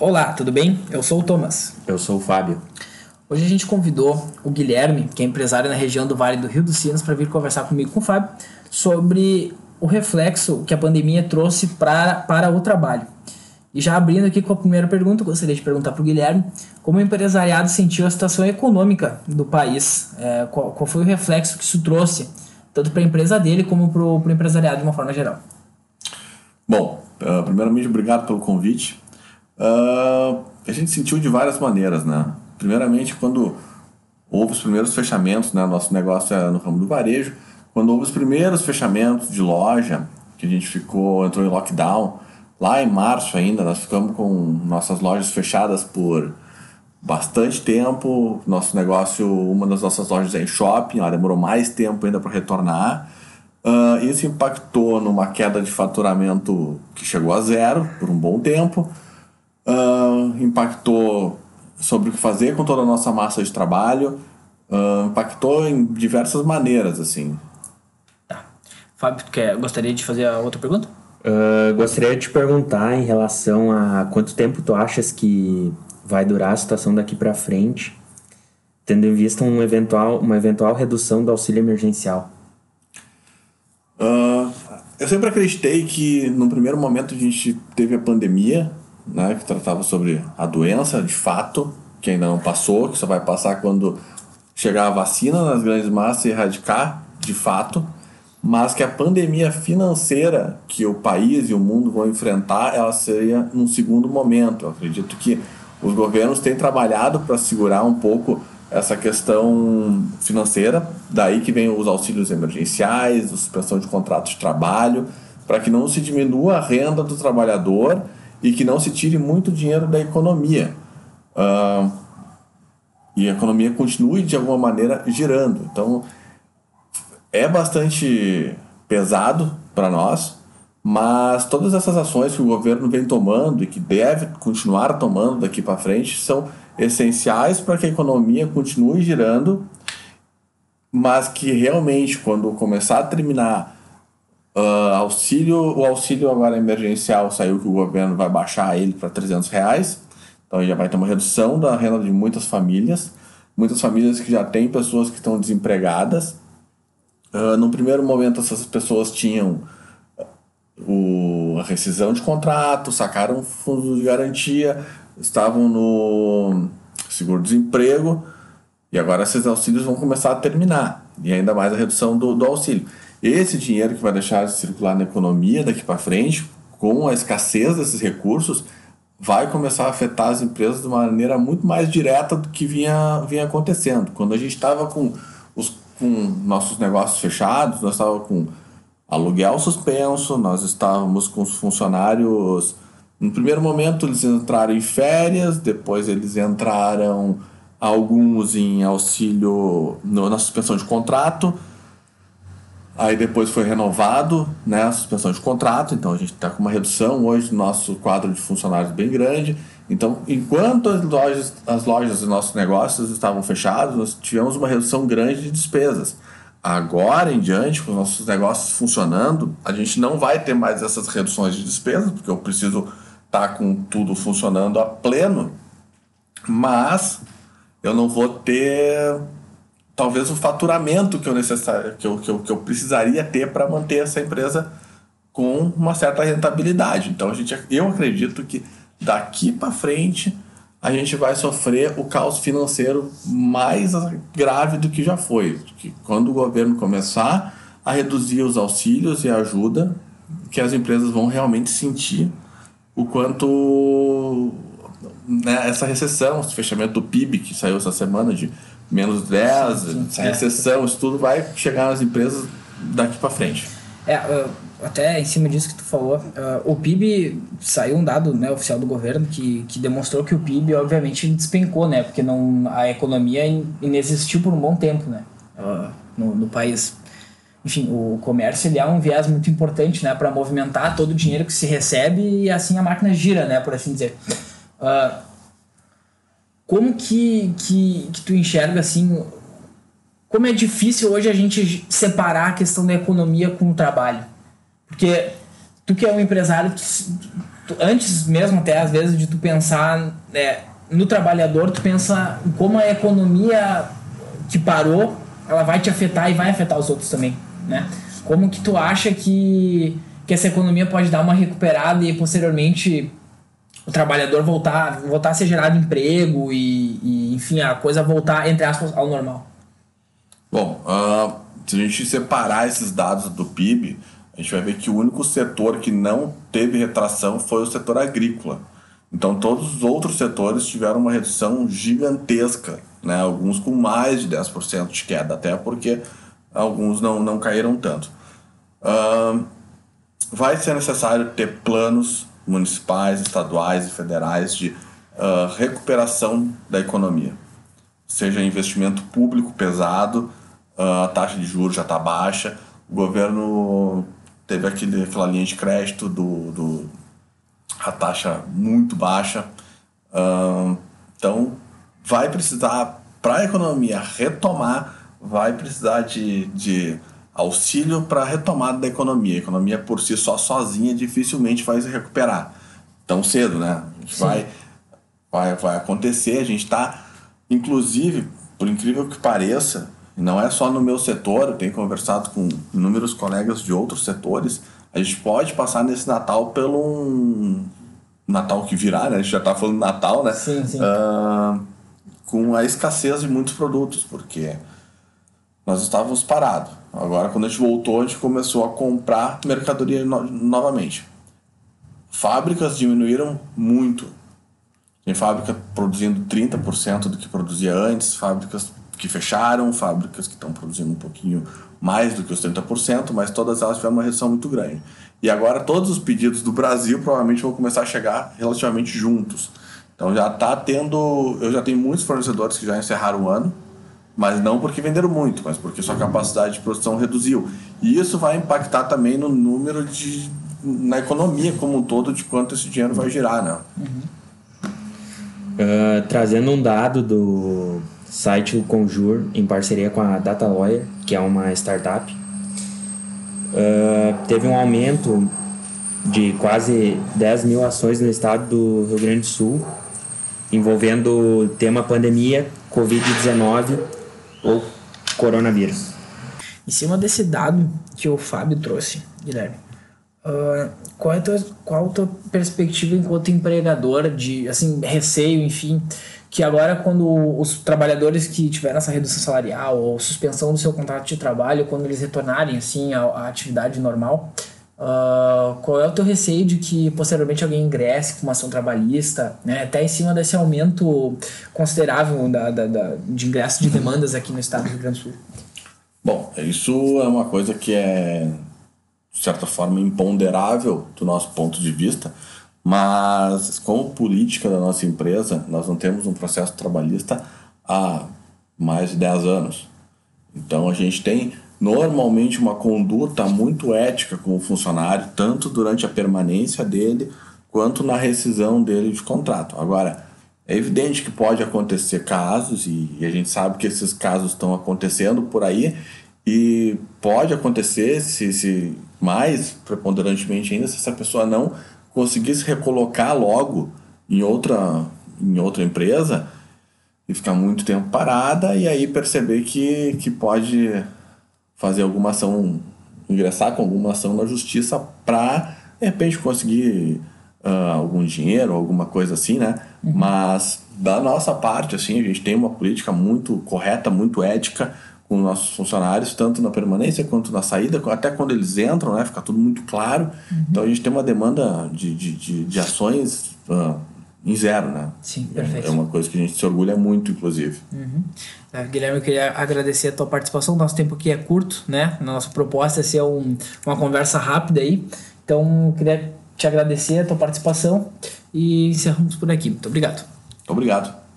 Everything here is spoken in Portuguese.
Olá, tudo bem? Eu sou o Thomas. Eu sou o Fábio. Hoje a gente convidou o Guilherme, que é empresário na região do Vale do Rio dos Sinos, para vir conversar comigo com o Fábio sobre o reflexo que a pandemia trouxe pra, para o trabalho. E já abrindo aqui com a primeira pergunta, gostaria de perguntar para o Guilherme como o empresariado sentiu a situação econômica do país, é, qual, qual, foi o reflexo que isso trouxe, tanto para a empresa dele como para o empresariado de uma forma geral. Bom, uh, primeiramente, obrigado pelo convite. Uh, a gente sentiu de várias maneiras, né? Primeiramente, quando houve os primeiros fechamentos, né? Nosso negócio é no ramo do varejo. Quando houve os primeiros fechamentos de loja, que a gente ficou, entrou em lockdown, lá em março ainda, nós ficamos com nossas lojas fechadas por bastante tempo. Nosso negócio, uma das nossas lojas é em shopping, ela demorou mais tempo ainda para retornar. Uh, isso impactou numa queda de faturamento que chegou a zero por um bom tempo. Uh, impactou sobre o que fazer com toda a nossa massa de trabalho. Uh, impactou em diversas maneiras, assim. Tá. Fábio, quer, gostaria de fazer a outra pergunta? Uh, gostaria de te perguntar em relação a quanto tempo tu achas que vai durar a situação daqui para frente, tendo em vista um eventual, uma eventual redução do auxílio emergencial? Uh, eu sempre acreditei que no primeiro momento a gente teve a pandemia, né, que tratava sobre a doença de fato, que ainda não passou, que só vai passar quando chegar a vacina nas grandes massas e erradicar de fato mas que a pandemia financeira que o país e o mundo vão enfrentar, ela seria num segundo momento. Eu acredito que os governos têm trabalhado para segurar um pouco essa questão financeira, daí que vem os auxílios emergenciais, a suspensão de contratos de trabalho, para que não se diminua a renda do trabalhador e que não se tire muito dinheiro da economia. Uh, e a economia continue de alguma maneira girando. Então, é bastante pesado para nós, mas todas essas ações que o governo vem tomando e que deve continuar tomando daqui para frente são essenciais para que a economia continue girando, mas que realmente quando começar a terminar uh, auxílio, o auxílio agora emergencial saiu que o governo vai baixar ele para 300 reais, então já vai ter uma redução da renda de muitas famílias, muitas famílias que já têm pessoas que estão desempregadas. Uh, no primeiro momento, essas pessoas tinham o, a rescisão de contrato, sacaram fundos de garantia, estavam no seguro-desemprego e agora esses auxílios vão começar a terminar. E ainda mais a redução do, do auxílio. Esse dinheiro que vai deixar de circular na economia daqui para frente, com a escassez desses recursos, vai começar a afetar as empresas de uma maneira muito mais direta do que vinha, vinha acontecendo. Quando a gente estava com os com nossos negócios fechados, nós estávamos com aluguel suspenso, nós estávamos com os funcionários. No primeiro momento eles entraram em férias, depois eles entraram alguns em auxílio no, na suspensão de contrato. Aí depois foi renovado né, a suspensão de contrato, então a gente está com uma redução hoje do nosso quadro de funcionários bem grande. Então, enquanto as lojas, as lojas dos nossos negócios estavam fechados, nós tivemos uma redução grande de despesas. Agora em diante, com os nossos negócios funcionando, a gente não vai ter mais essas reduções de despesas, porque eu preciso estar tá com tudo funcionando a pleno, mas eu não vou ter talvez o faturamento que eu, necessar, que eu, que eu, que eu precisaria ter para manter essa empresa com uma certa rentabilidade. Então, a gente, eu acredito que daqui para frente a gente vai sofrer o caos financeiro mais grave do que já foi. Que quando o governo começar a reduzir os auxílios e a ajuda, que as empresas vão realmente sentir o quanto né, essa recessão, esse fechamento do PIB que saiu essa semana de menos 10, sim, sim. essa recessão, isso tudo vai chegar nas empresas daqui para frente. É, até em cima disso que tu falou, uh, o PIB saiu um dado né, oficial do governo que, que demonstrou que o PIB obviamente despencou, né? Porque não, a economia inexistiu por um bom tempo, né? No, no país. Enfim, o comércio ele é um viés muito importante, né? Para movimentar todo o dinheiro que se recebe e assim a máquina gira, né? Por assim dizer. Uh, como que, que, que tu enxerga assim como é difícil hoje a gente separar a questão da economia com o trabalho porque tu que é um empresário, tu, tu, antes mesmo até às vezes de tu pensar é, no trabalhador, tu pensa como a economia que parou, ela vai te afetar e vai afetar os outros também, né? Como que tu acha que, que essa economia pode dar uma recuperada e posteriormente o trabalhador voltar, voltar a ser gerado emprego e, e enfim, a coisa voltar, entre aspas, ao normal? Bom, uh, se a gente separar esses dados do PIB, a gente vai ver que o único setor que não teve retração foi o setor agrícola. Então todos os outros setores tiveram uma redução gigantesca, né? alguns com mais de 10% de queda, até porque alguns não, não caíram tanto. Uh, vai ser necessário ter planos municipais, estaduais e federais de uh, recuperação da economia. Seja investimento público pesado, uh, a taxa de juros já está baixa, o governo teve aquele, aquela linha de crédito do, do a taxa muito baixa. Uh, então, vai precisar, para a economia retomar, vai precisar de, de auxílio para a retomada da economia. A economia por si só, sozinha, dificilmente vai se recuperar tão cedo, né? Vai, vai, vai acontecer. A gente está, inclusive, por incrível que pareça, não é só no meu setor, eu tenho conversado com inúmeros colegas de outros setores, a gente pode passar nesse Natal pelo um Natal que virá, né? A gente já está falando Natal, né? Sim, sim. Uh, com a escassez de muitos produtos, porque nós estávamos parados. Agora, quando a gente voltou, a gente começou a comprar mercadoria no novamente. Fábricas diminuíram muito. Tem fábrica produzindo 30% do que produzia antes, fábricas que fecharam, fábricas que estão produzindo um pouquinho mais do que os 30%, mas todas elas tiveram uma redução muito grande. E agora todos os pedidos do Brasil provavelmente vão começar a chegar relativamente juntos. Então já está tendo, eu já tenho muitos fornecedores que já encerraram o ano, mas não porque venderam muito, mas porque sua capacidade de produção reduziu. E isso vai impactar também no número de na economia como um todo de quanto esse dinheiro vai girar, né? Uhum. Uh, trazendo um dado do site o Conjur em parceria com a Data Lawyer, que é uma startup, uh, teve um aumento de quase 10 mil ações no estado do Rio Grande do Sul, envolvendo o tema pandemia, Covid-19 ou coronavírus. Em cima desse dado que o Fábio trouxe, Guilherme, uh, qual, é a tua, qual a tua perspectiva enquanto empregador de assim receio, enfim, que agora quando os trabalhadores que tiveram essa redução salarial ou suspensão do seu contrato de trabalho, quando eles retornarem assim à, à atividade normal, uh, qual é o teu receio de que posteriormente alguém ingresse com uma ação trabalhista, né, até em cima desse aumento considerável da, da, da, de ingresso de demandas aqui no estado do Rio Grande do Sul? Bom, isso é uma coisa que é, de certa forma, imponderável do nosso ponto de vista, mas, como política da nossa empresa, nós não temos um processo trabalhista há mais de 10 anos. Então, a gente tem normalmente uma conduta muito ética com o funcionário, tanto durante a permanência dele quanto na rescisão dele de contrato. Agora, é evidente que pode acontecer casos, e, a gente sabe que esses casos estão acontecendo por aí, e pode acontecer, se, se mais preponderantemente ainda, se essa pessoa não conseguisse recolocar logo em outra, em outra empresa e ficar muito tempo parada e aí perceber que, que pode fazer alguma ação, ingressar com alguma ação na justiça para, de repente, conseguir uh, algum dinheiro, alguma coisa assim, né? Uhum. Mas da nossa parte, assim, a gente tem uma política muito correta, muito ética com nossos funcionários, tanto na permanência quanto na saída, até quando eles entram, né? Fica tudo muito claro. Uhum. Então a gente tem uma demanda de, de, de, de ações uh, em zero, né? Sim, perfeito. É uma coisa que a gente se orgulha muito, inclusive. Uhum. É, Guilherme, eu queria agradecer a tua participação. Nosso tempo aqui é curto, né? Nossa proposta é ser um, uma conversa rápida aí. Então, eu queria te agradecer a tua participação e encerramos por aqui. Muito obrigado. Muito obrigado.